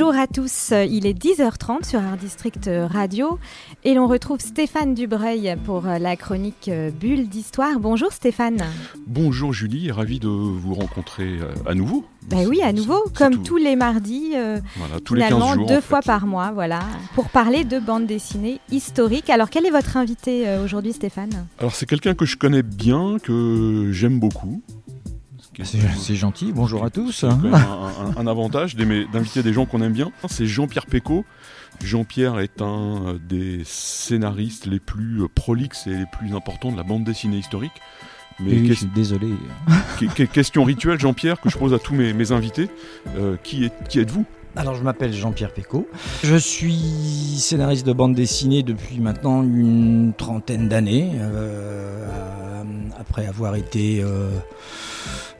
Bonjour à tous, il est 10h30 sur Art District Radio et l'on retrouve Stéphane Dubreuil pour la chronique Bulle d'Histoire. Bonjour Stéphane. Bonjour Julie, ravi de vous rencontrer euh, à nouveau. Ben oui, à nouveau, comme tout. tous les mardis, euh, Voilà, tous les finalement 15 jours. deux en fois par mois, voilà, pour parler de bande dessinée historique. Alors quel est votre invité euh, aujourd'hui Stéphane? Alors c'est quelqu'un que je connais bien, que j'aime beaucoup. C'est gentil, bonjour à tous. un, un- un avantage d'inviter des gens qu'on aime bien. C'est Jean-Pierre Pécaud. Jean-Pierre est un euh, des scénaristes les plus euh, prolixes et les plus importants de la bande dessinée historique. Mais Oui, je ques- suis désolé. que- que- question rituelle, Jean-Pierre, que je pose à tous mes, mes invités. Euh, qui est- qui êtes-vous? Alors je m'appelle Jean-Pierre Pécaud. Je suis scénariste de bande dessinée depuis maintenant une trentaine d'années. euh, après avoir été euh,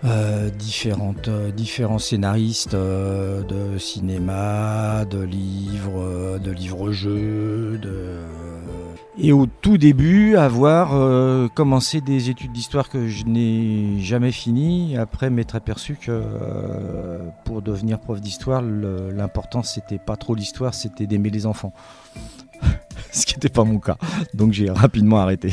euh, différentes, euh, différents scénaristes de cinéma, de livres, de livres-jeux. Et au tout début, avoir commencé des études d'histoire que je n'ai jamais fini, après m'être aperçu que pour devenir prof d'histoire, l'important c'était pas trop l'histoire, c'était d'aimer les enfants. Ce qui n'était pas mon cas. Donc j'ai rapidement arrêté.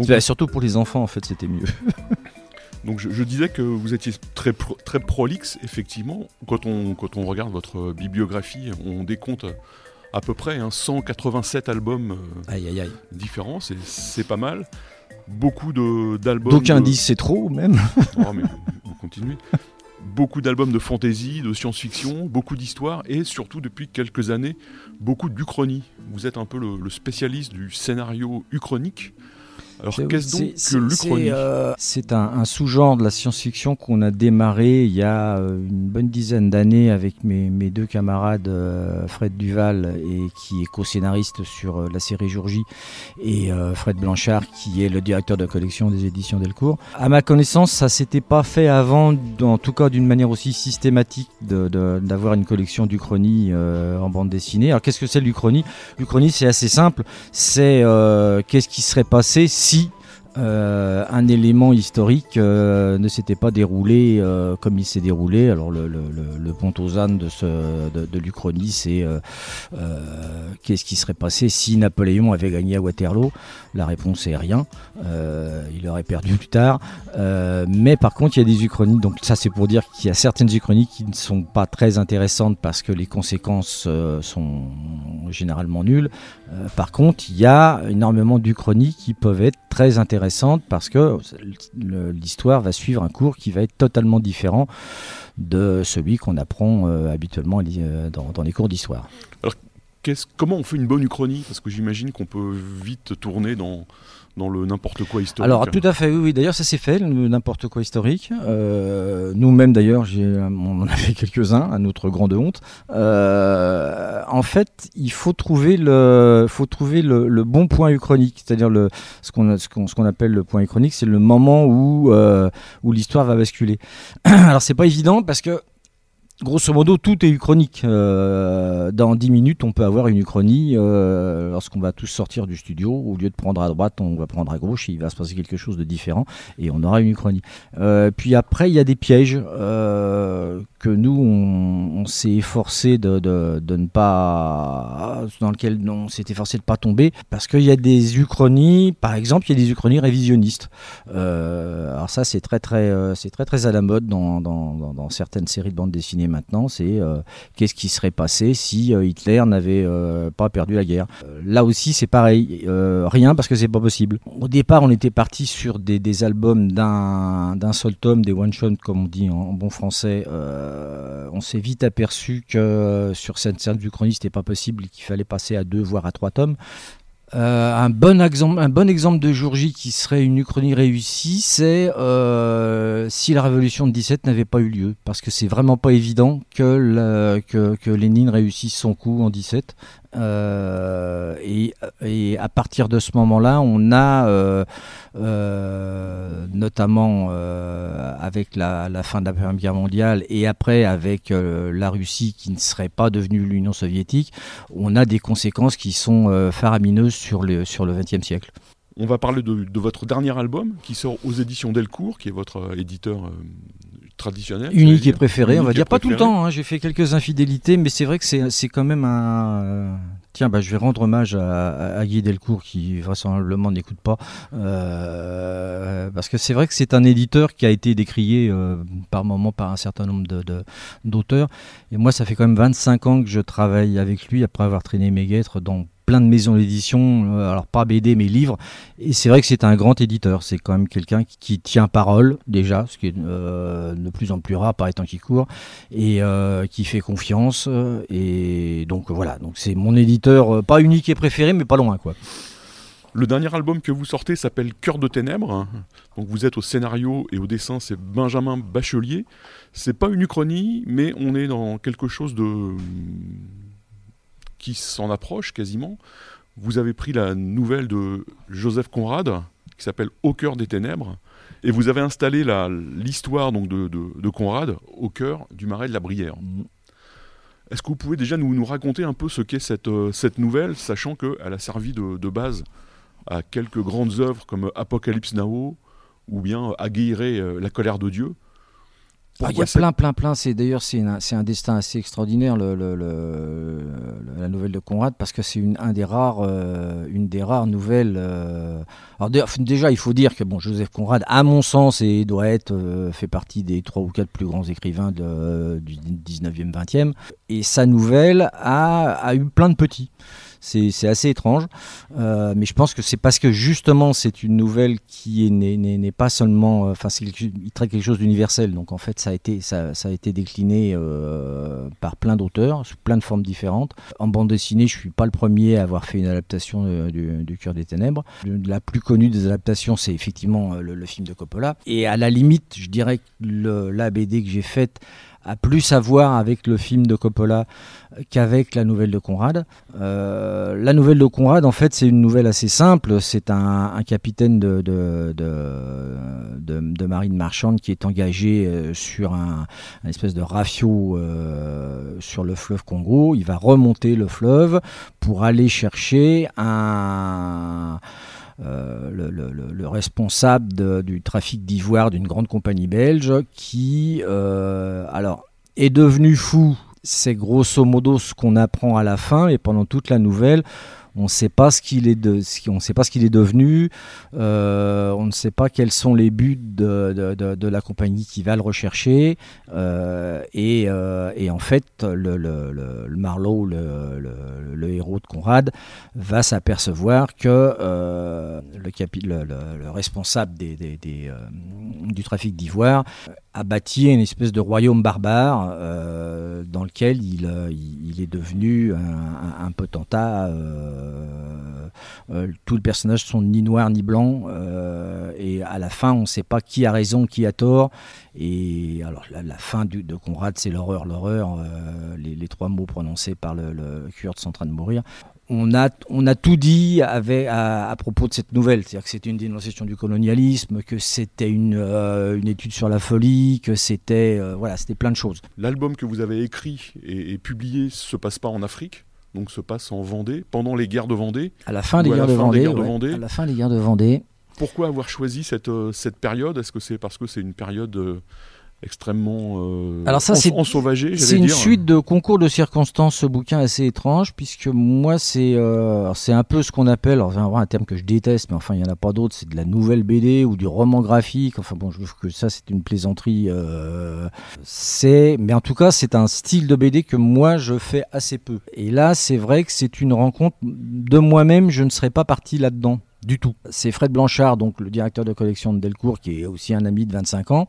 Donc- Bah, surtout pour les enfants, en fait, c'était mieux. Donc je, je disais que vous étiez très, pro- très prolixe, effectivement. Quand on, quand on regarde votre bibliographie, on décompte à peu près hein, 187 albums euh, Aïe, aïe, aïe. différents, c'est- c'est pas mal. Beaucoup de- d'albums... D'aucuns de- disent c'est trop, même. Oh, mais vous continuez. Beaucoup d'albums de fantasy, de science-fiction, beaucoup d'histoires et surtout depuis quelques années, beaucoup d'uchronie. Vous êtes un peu le, le spécialiste du scénario uchronique. Alors qu'est-ce donc que l'uchronie C'est euh, c'est un, un sous-genre de la science-fiction qu'on a démarré il y a euh, une bonne dizaine d'années avec mes, mes deux camarades euh, Fred Duval et qui est co-scénariste sur euh, la série Jour J et Fred Blanchard qui est le directeur de la collection des éditions Delcourt. À ma connaissance, ça s'était pas fait avant, en tout cas d'une manière aussi systématique d'avoir une collection d'Uchronie en bande dessinée. Alors qu'est-ce que c'est l'Uchronie? L'Uchronie c'est assez simple, c'est qu'est-ce qui serait passé si euh, un élément historique euh, ne s'était pas déroulé euh, comme il s'est déroulé. Alors le, le, le, pont aux ânes de, ce, de, de l'Uchronie, c'est euh, euh, qu'est-ce qui serait passé si Napoléon avait gagné à Waterloo? La réponse est rien. Euh, il aurait perdu plus tard. Mais par contre, il y a des uchronies. Donc ça, c'est pour dire qu'il y a certaines uchronies qui ne sont pas très intéressantes parce que les conséquences sont généralement nulles. Par contre, il y a énormément d'uchronies qui peuvent être très intéressantes parce que l'histoire va suivre un cours qui va être totalement différent de celui qu'on apprend euh, habituellement euh, dans, les cours d'histoire. Qu'est-ce- comment on fait une bonne uchronie? Parce que j'imagine qu'on peut vite tourner dans, dans le n'importe quoi historique. Alors tout à fait, oui, oui. D'ailleurs, ça s'est fait, le n'importe quoi historique. Euh, Nous-mêmes, d'ailleurs, on en a fait quelques-uns, à notre grande honte. Euh, en fait, il faut trouver le, faut trouver le, bon point uchronique, c'est-à-dire ce qu'on ce qu'on qu'on appelle le point uchronique, c'est le moment où euh, où l'histoire va basculer. Alors c'est pas évident parce que Grosso modo, tout est uchronique. Euh, dans 10 minutes, on peut avoir une uchronie. euh, lorsqu'on va tous sortir du studio, au lieu de prendre à droite, on va prendre à gauche il va se passer quelque chose de différent et on aura une uchronie. Euh, puis après, il y a des pièges euh, que nous, on, s'est efforcé de, ne pas. dans lequel on s'est efforcé de pas tomber parce qu'il y a des uchronies, par exemple, il y a des uchronies révisionnistes. Euh, alors ça, c'est très, très, euh, c'est très, très à la mode dans, dans certaines séries de bandes dessinées maintenant, c'est euh, qu'est-ce qui serait passé si euh, Hitler n'avait euh, pas perdu la guerre. Là aussi, c'est pareil, rien parce que c'est pas possible. Au départ, on était parti sur des, albums d'un seul tome, des one shot comme on dit en, en bon français. On s'est vite aperçu que sur cette scène du chronie, c'était pas possible, qu'il fallait passer à deux voire à trois tomes. Euh, un, bon exemple, un bon exemple de jour J qui serait une uchronie réussie, c'est euh, si la révolution de 17 n'avait pas eu lieu. Parce que c'est vraiment pas évident que, que, Lénine réussisse son coup en 17. Euh, et, et, à partir de ce moment-là, on a notamment euh, avec la, fin de la Première Guerre mondiale et après avec euh, la Russie qui ne serait pas devenue l'Union soviétique, on a des conséquences qui sont faramineuses sur le, sur le XXe siècle. On va parler de, votre dernier album qui sort aux éditions Delcourt, qui est votre éditeur traditionnel. Unique et préféré, on va dire. Pas tout le temps, hein, j'ai fait quelques infidélités, mais c'est vrai que c'est quand même un. Tiens, bah, je vais rendre hommage à, à Guy Delcourt qui vraisemblablement n'écoute pas. Euh, parce que c'est vrai que c'est un éditeur qui a été décrié euh, par moment par un certain nombre d'auteurs. De, et moi, ça fait quand même 25 ans que je travaille avec lui après avoir traîné mes guêtres dans plein de maisons d'édition, euh, alors pas BD mais livres. Et c'est vrai que c'est un grand éditeur. C'est quand même quelqu'un qui, tient parole déjà, ce qui est euh, de plus en plus rare par les temps qui courent, et euh, qui fait confiance. Et donc voilà, donc c'est mon éditeur, pas unique et préféré, mais pas loin quoi. Le dernier album que vous sortez s'appelle Cœur de ténèbres. Donc vous êtes au scénario et au dessin, c'est Benjamin Bachelier. C'est pas une uchronie, mais on est dans quelque chose de qui s'en approche quasiment. Vous avez pris la nouvelle de Joseph Conrad, qui s'appelle Au cœur des ténèbres, et vous avez installé l'histoire donc de, de, Conrad au cœur du marais de la Brière. Mm. Est-ce que vous pouvez déjà nous, nous raconter un peu ce qu'est cette, euh, cette nouvelle, sachant qu'elle a servi de, de, base à quelques grandes œuvres comme Apocalypse Now ou bien Aguirre, euh, La colère de Dieu? Ah, il y a plein, plein, plein. C'est d'ailleurs c'est un, destin assez extraordinaire le, la nouvelle de Conrad parce que c'est une un des rares euh, une des rares nouvelles. Euh, alors déjà il faut dire que bon Joseph Conrad à mon sens et doit être euh, fait partie des trois ou quatre plus grands écrivains de, du 19e 20e et sa nouvelle a, a eu plein de petits. C'est assez étrange, euh, mais je pense que c'est parce que justement c'est une nouvelle qui n'est pas seulement, euh, enfin il traite quelque chose d'universel, donc en fait ça a été ça, ça a été décliné euh, par plein d'auteurs sous plein de formes différentes. En bande dessinée, je suis pas le premier à avoir fait une adaptation du, du Cœur des Ténèbres. La plus connue des adaptations, c'est effectivement le, le, film de Coppola. Et à la limite, je dirais que la BD que j'ai faite a plus à voir avec le film de Coppola qu'avec la nouvelle de Conrad. Euh, la nouvelle de Conrad, en fait, c'est une nouvelle assez simple. C'est un, capitaine de, marine marchande qui est engagé euh, sur un, espèce de rafio euh, sur le fleuve Congo. Il va remonter le fleuve pour aller chercher un euh, le, responsable du trafic d'ivoire d'une grande compagnie belge qui euh, alors est devenu fou. C'est grosso modo ce qu'on apprend à la fin et pendant toute la nouvelle on ne sait pas ce qu'il est, de, est devenu, euh, on ne sait pas quels sont les buts de, de, la compagnie qui va le rechercher, et, et, en fait, le, le, le Marlowe, le, héros de Conrad, va s'apercevoir que le, le, responsable des, du trafic d'ivoire a bâti une espèce de royaume barbare euh, dans lequel il, euh, est devenu un, potentat. Euh, euh, tous les personnages sont ni noirs ni blancs et à la fin on ne sait pas qui a raison, qui a tort. Et alors la, la fin du, de Conrad c'est l'horreur, l'horreur. Les, les, trois mots prononcés par le, le Kurde sont en train de mourir on a, on a tout dit avec, à, propos de cette nouvelle. C'est-à-dire que c'était une dénonciation du colonialisme, que c'était une, euh, une, étude sur la folie, que c'était euh, voilà, c'était plein de choses. L'album que vous avez écrit et, publié se passe pas en Afrique donc se passe en Vendée, pendant les guerres de Vendée À la fin des, guerres de, Vendée, À la fin des guerres de Vendée. Pourquoi avoir choisi cette, euh, cette période? Est-ce que c'est parce que c'est une période extrêmement euh, Alors ça, c'est, C'est une suite de concours de circonstances, ce bouquin assez étrange, puisque moi, c'est euh, c'est un peu ce qu'on appelle, alors un terme que je déteste, mais enfin, il n'y en a pas d'autre, c'est de la nouvelle BD ou du roman graphique. Enfin bon, je trouve que ça, c'est une plaisanterie. Euh, c'est, mais en tout cas, c'est un style de BD que moi, je fais assez peu. Et là, c'est vrai que c'est une rencontre de moi-même, je ne serais pas parti là-dedans du tout. C'est Fred Blanchard, donc le directeur de collection de Delcourt, qui est aussi un ami de 25 ans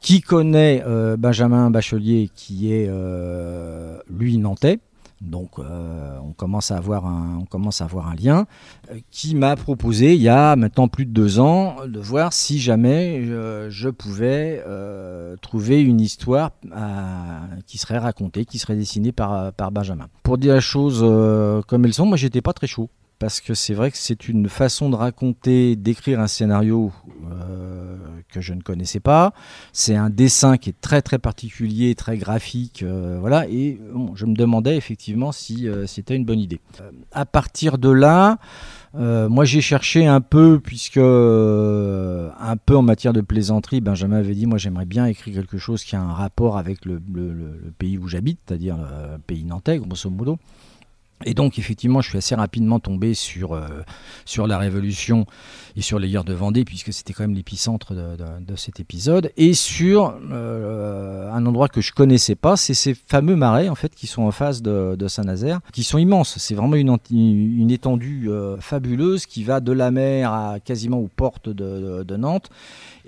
qui connaît euh, Benjamin Bachelier, qui est euh, lui nantais, Donc on, commence à avoir un, on commence à avoir un lien qui m'a proposé il y a maintenant plus de deux ans de voir si jamais je, pouvais trouver une histoire qui serait racontée, qui serait dessinée par, par Benjamin. Pour dire la chose comme elles sont, moi j'étais pas très chaud parce que c'est vrai que c'est une façon de raconter, d'écrire un scénario euh, que je ne connaissais pas. C'est un dessin qui est très très particulier, très graphique, euh, voilà. Et je me demandais effectivement si euh, c'était une bonne idée. à partir de là, moi j'ai cherché un peu, puisque un peu en matière de plaisanterie, Benjamin avait dit moi j'aimerais bien écrire quelque chose qui a un rapport avec le, le pays où j'habite, c'est-à-dire le pays nantais, grosso modo. Et donc effectivement, je suis assez rapidement tombé sur, euh, sur la Révolution et sur les guerres de Vendée, puisque c'était quand même l'épicentre de, cet épisode, et sur euh, un endroit que je connaissais pas, c'est ces fameux marais en fait qui sont en face de, Saint-Nazaire, qui sont immenses. C'est vraiment une, une étendue euh, fabuleuse qui va de la mer à quasiment aux portes de, Nantes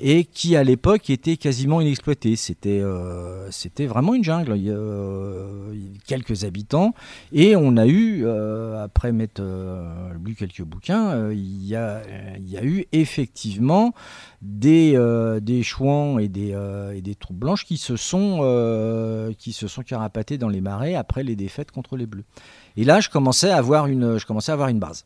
et qui à l'époque était quasiment inexploité. C'était c'était vraiment une jungle. Il y a quelques habitants et on a eu, euh, après m'être lu quelques bouquins, il, y a, y a eu effectivement des, des chouans et des, et des troupes blanches qui se, sont, qui se sont carapatés dans les marais après les défaites contre les Bleus. Et là, je commençais à avoir une, je commençais à avoir une base.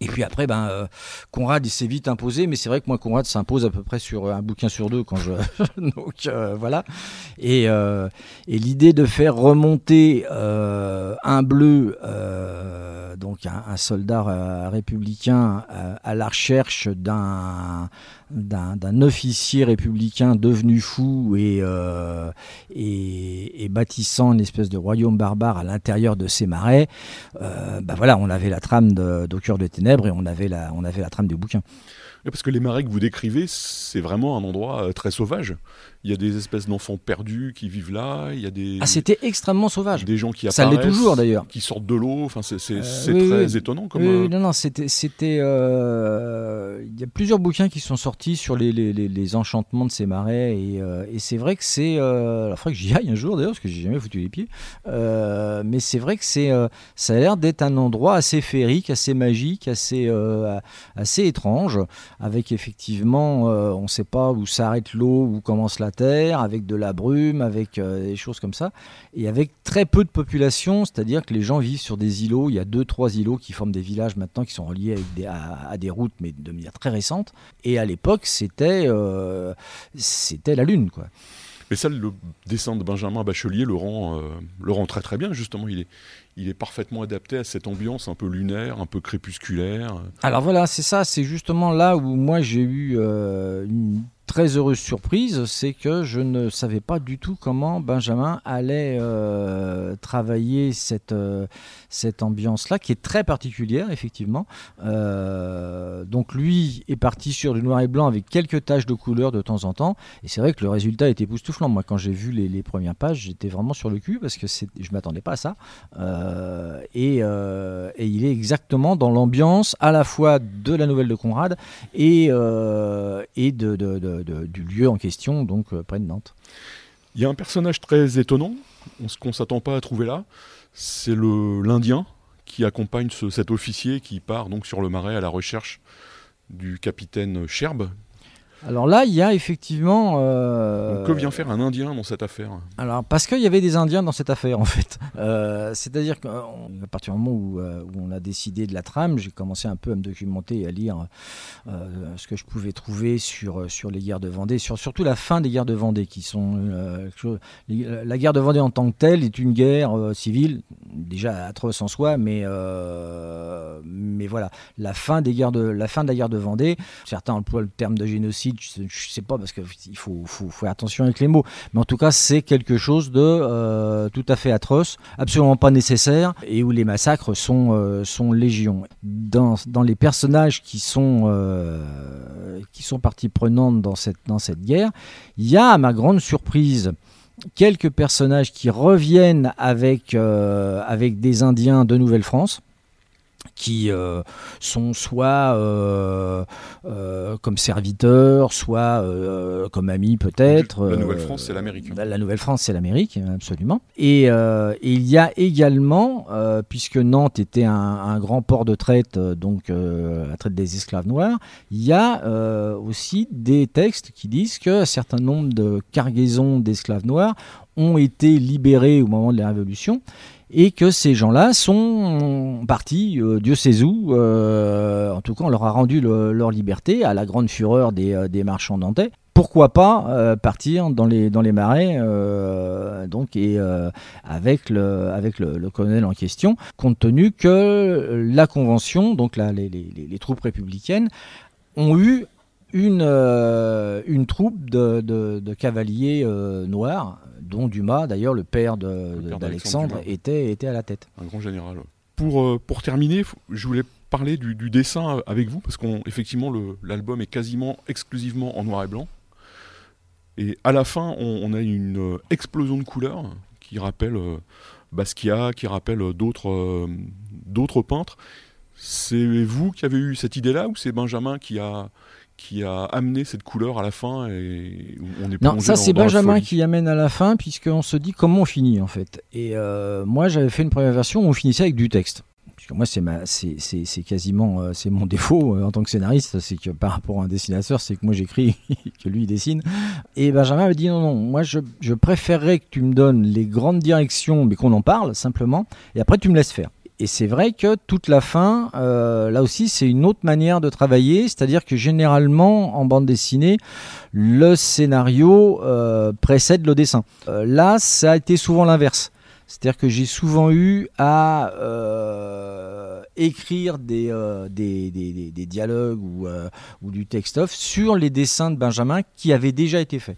Et puis après, ben, euh, Conrad, il s'est vite imposé, mais c'est vrai que moi, Conrad s'impose à peu près sur un bouquin sur deux quand je. Donc euh, voilà. Euh, et l'idée de faire remonter un bleu, donc un, soldat républicain, à la recherche d'un d'un officier républicain devenu fou et, et, bâtissant une espèce de royaume barbare à l'intérieur de ces marais, ben voilà, on avait la trame d'Au cœur de ténèbres et on avait la, on avait la trame du bouquin. Parce que les marais que vous décrivez, c'est vraiment un endroit très sauvage. Il y a des espèces d'enfants perdus qui vivent là. Il y a des. Ah, c'était extrêmement sauvage. Des gens qui apparaissent. Ça l'est toujours d'ailleurs. Qui sortent de l'eau. Enfin, c'est euh, très étonnant. Comme oui, non, non, c'était. euh, Il y a plusieurs bouquins qui sont sortis sur les, les, les, enchantements de ces marais. Et, euh, et c'est vrai que c'est. il faudrait que j'y aille un jour d'ailleurs, parce que j'ai jamais foutu les pieds. mais c'est vrai que c'est ça a l'air d'être un endroit assez féerique, assez magique, assez, assez étrange, avec effectivement, on ne sait pas où s'arrête l'eau, où commence la avec de la brume, avec euh, des choses comme ça, et avec très peu de population, c'est-à-dire que les gens vivent sur des îlots. Il y a deux, trois îlots qui forment des villages maintenant qui sont reliés à, des routes, mais de manière très récente. Et à l'époque, c'était euh, c'était la lune, quoi. Mais ça, le dessin de Benjamin Bachelier le rend, euh, le rend très très bien, justement. Il est, il est parfaitement adapté à cette ambiance un peu lunaire, un peu crépusculaire. Alors voilà, c'est ça, c'est justement là où moi j'ai eu une très heureuse surprise, c'est que je ne savais pas du tout comment Benjamin allait euh, travailler cette, euh, cette ambiance-là, qui est très particulière, effectivement. Euh, donc lui est parti sur du noir et blanc avec quelques taches de couleur de temps en temps, et c'est vrai que le résultat était époustouflant. Moi, quand j'ai vu les, les, premières pages, j'étais vraiment sur le cul, parce que je ne m'attendais pas à ça. Et, et, il est exactement dans l'ambiance à la fois de la nouvelle de Conrad et, de du lieu en question, donc euh, près de Nantes. Il y a un personnage très étonnant, qu'on ne s'attend pas à trouver là, c'est l'Indien qui accompagne cet officier qui part donc sur le marais à la recherche du capitaine Sherb, alors là, il y a effectivement. Euh, que vient faire un Indien dans cette affaire Alors parce qu'il y avait des Indiens dans cette affaire en fait. Euh, c'est-à-dire qu'à partir du moment euh, où, on a décidé de la trame, j'ai commencé un peu à me documenter et à lire ce que je pouvais trouver sur, sur les guerres de Vendée, sur surtout la fin des guerres de Vendée, qui sont la guerre de Vendée en tant que telle est une guerre civile déjà atroce en soi, mais mais voilà la fin des guerres de la fin de la guerre de Vendée. Certains emploient le terme de génocide je ne sais pas parce qu'il faut, faire attention avec les mots, mais en tout cas c'est quelque chose de euh, tout à fait atroce, absolument pas nécessaire et où les massacres sont, euh, légion. Dans, les personnages qui sont, euh, qui partie prenante dans cette, guerre, il y a à ma grande surprise quelques personnages qui reviennent avec, avec des Indiens de Nouvelle-France qui euh, sont soit euh, euh, comme serviteurs, soit comme amis peut-être. La Nouvelle-France, c'est l'Amérique. La Nouvelle-France, c'est l'Amérique, absolument. Et, il y a également, puisque Nantes était un, grand port de traite, donc la traite des esclaves noirs, il y a aussi des textes qui disent qu'un certain nombre de cargaisons d'esclaves noirs ont été libérés au moment de la Révolution et que ces gens-là sont partis, euh, Dieu sait où, euh, en tout cas on leur a rendu leur liberté à la grande fureur des, euh, marchands nantais. Pourquoi pas partir dans les, dans les marais donc, et, avec, le, avec le, colonel en question, compte tenu que la Convention, donc les troupes républicaines, ont eu une, une troupe de, de, de cavaliers noirs dont Dumas, d'ailleurs, le père d'Alexandre, était, était à la tête. Un grand général. Pour, euh, pour terminer, je voulais parler du, dessin avec vous, parce qu'effectivement, l'album est quasiment exclusivement en noir et blanc. Et à la fin, on, a une euh, explosion de couleurs qui rappelle euh, Basquiat, qui rappelle d'autres d'autres peintres. C'est vous qui avez eu cette idée-là ou c'est Benjamin qui a, qui a amené cette couleur à la fin et on est Non, ça c'est Benjamin qui amène à la fin puisqu'on se dit comment on finit en fait. Et euh, moi j'avais fait une première version où on finissait avec du texte. Puisque moi c'est ma, c'est, quasiment euh, c'est mon défaut euh, en tant que scénariste, c'est que par rapport à un dessinateur, c'est que moi j'écris que lui il dessine. Et Benjamin m'a dit non non, moi je, je préférerais que tu me donnes les grandes directions, mais qu'on en parle simplement, et après tu me laisses faire. Et c'est vrai que toute la fin, euh, là aussi, c'est une autre manière de travailler, c'est-à-dire que généralement, en bande dessinée, le scénario euh, précède le dessin. Euh, là, ça a été souvent l'inverse. C'est-à-dire que j'ai souvent eu à écrire des, dialogues ou, ou du texte-off sur les dessins de Benjamin qui avaient déjà été faits.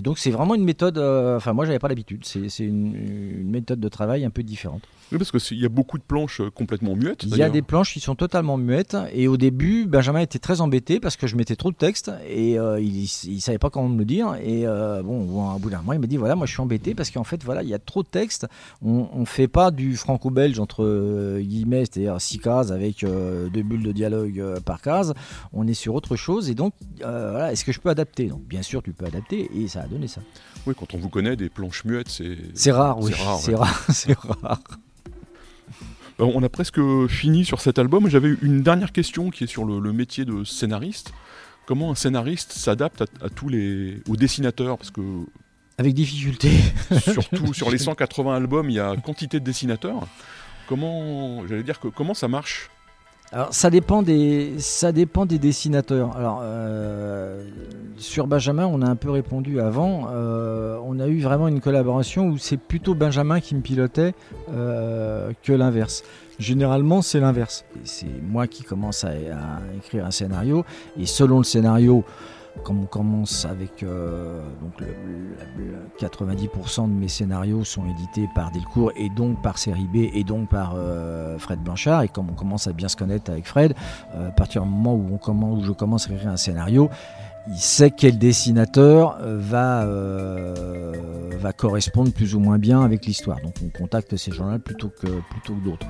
Et donc c'est vraiment une méthode, enfin moi j'avais pas l'habitude, c'est une, une méthode de travail un peu différente. Oui, parce qu'il y a beaucoup de planches euh, complètement muettes. Il y a des planches qui sont totalement muettes. Et au début, Benjamin était très embêté parce que je mettais trop de texte et euh, il, ne savait pas comment me le dire. Et euh, bon, au bout d'un mois, il m'a dit voilà, moi je suis embêté parce qu'en fait, voilà, il y a trop de texte. On ne fait pas du franco-belge entre guillemets, c'est-à-dire six cases avec deux bulles de dialogue par case. On est sur autre chose. Et donc, voilà, est-ce que je peux adapter? Donc, bien sûr, tu peux adapter. Et ça a donné ça. Oui, quand on vous connaît, des planches muettes, c'est. C'est rare, oui. C'est rare, c'est rare. Euh, on a presque fini sur cet album. J'avais une dernière question qui est sur le, métier de scénariste. Comment un scénariste s'adapte à, tous les aux dessinateurs? Parce que avec difficulté. surtout sur les 180 albums, il y a quantité de dessinateurs. Comment, j'allais dire que comment ça marche? Alors ça dépend des ça dépend des dessinateurs. Alors euh, sur Benjamin, on a un peu répondu avant. Euh, on a eu vraiment une collaboration où c'est plutôt Benjamin qui me pilotait euh, que l'inverse. Généralement, c'est l'inverse. C'est moi qui commence à, écrire un scénario et selon le scénario, comme on commence avec euh, donc 90% de mes scénarios sont édités par Delcourt et donc par Série B et donc par euh, Fred Blanchard. Et comme on commence à bien se connaître avec Fred, euh, à partir du moment où, où je commence à écrire un scénario, il sait quel dessinateur euh, va, euh, va correspondre plus ou moins bien avec l'histoire. Donc on contacte ces gens-là plutôt que, plutôt que d'autres.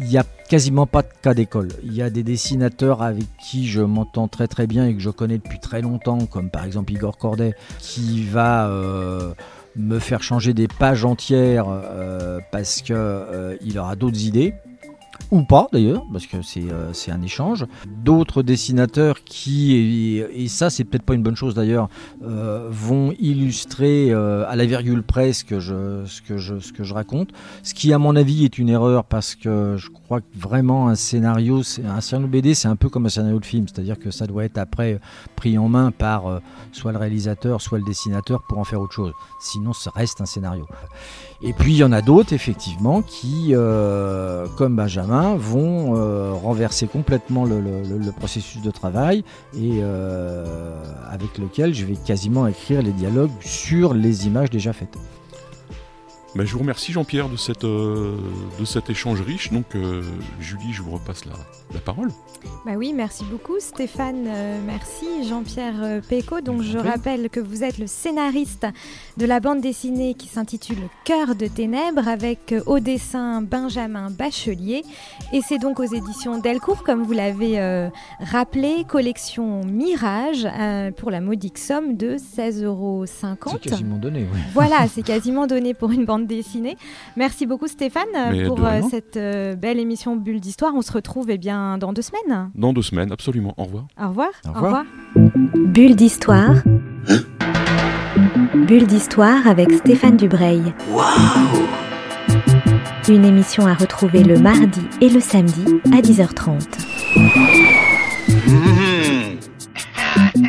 Il n'y a quasiment pas de cas d'école. Il y a des dessinateurs avec qui je m'entends très très bien et que je connais depuis très longtemps, comme par exemple Igor Corday, qui va... Euh, me faire changer des pages entières parce qu'il aura d'autres idées ou pas d'ailleurs, parce que c'est euh, un échange. D'autres dessinateurs qui, et, ça c'est peut-être pas une bonne chose d'ailleurs, euh, vont illustrer euh, à la virgule près ce que, je, raconte, ce qui à mon avis est une erreur parce que je crois que vraiment un scénario, un scénario BD c'est un peu comme un scénario de film, c'est-à-dire que ça doit être après pris en main par soit le réalisateur, soit le dessinateur pour en faire autre chose. Sinon ça reste un scénario. Et puis il y en a d'autres effectivement qui, comme Benjamin, vont euh, renverser complètement le, processus de travail et euh, avec lequel je vais quasiment écrire les dialogues sur les images déjà faites. Ben, je vous remercie Jean-Pierre de, cette, euh, de cet échange riche. Donc euh, Julie, je vous repasse la, la parole. Bah oui, merci beaucoup Stéphane, euh, merci Jean-Pierre Péco. Donc je rappelle que vous êtes le scénariste de la bande dessinée qui s'intitule Cœur de ténèbres avec euh, au dessin Benjamin Bachelier. Et c'est donc aux éditions Delcourt, comme vous l'avez euh, rappelé, collection Mirage euh, pour la modique somme de 16,50 euros. C'est quasiment donné, oui. Voilà, c'est quasiment donné pour une bande dessinée. Merci beaucoup Stéphane Mais pour euh, cette euh, belle émission Bulle d'Histoire. On se retrouve eh bien, dans deux semaines. Dans deux semaines, absolument. Au revoir. Au revoir. Au revoir. Bulle d'Histoire. Bulle d'Histoire avec Stéphane Dubreuil. Une émission à retrouver le mardi et le samedi à 10h30. Mmh.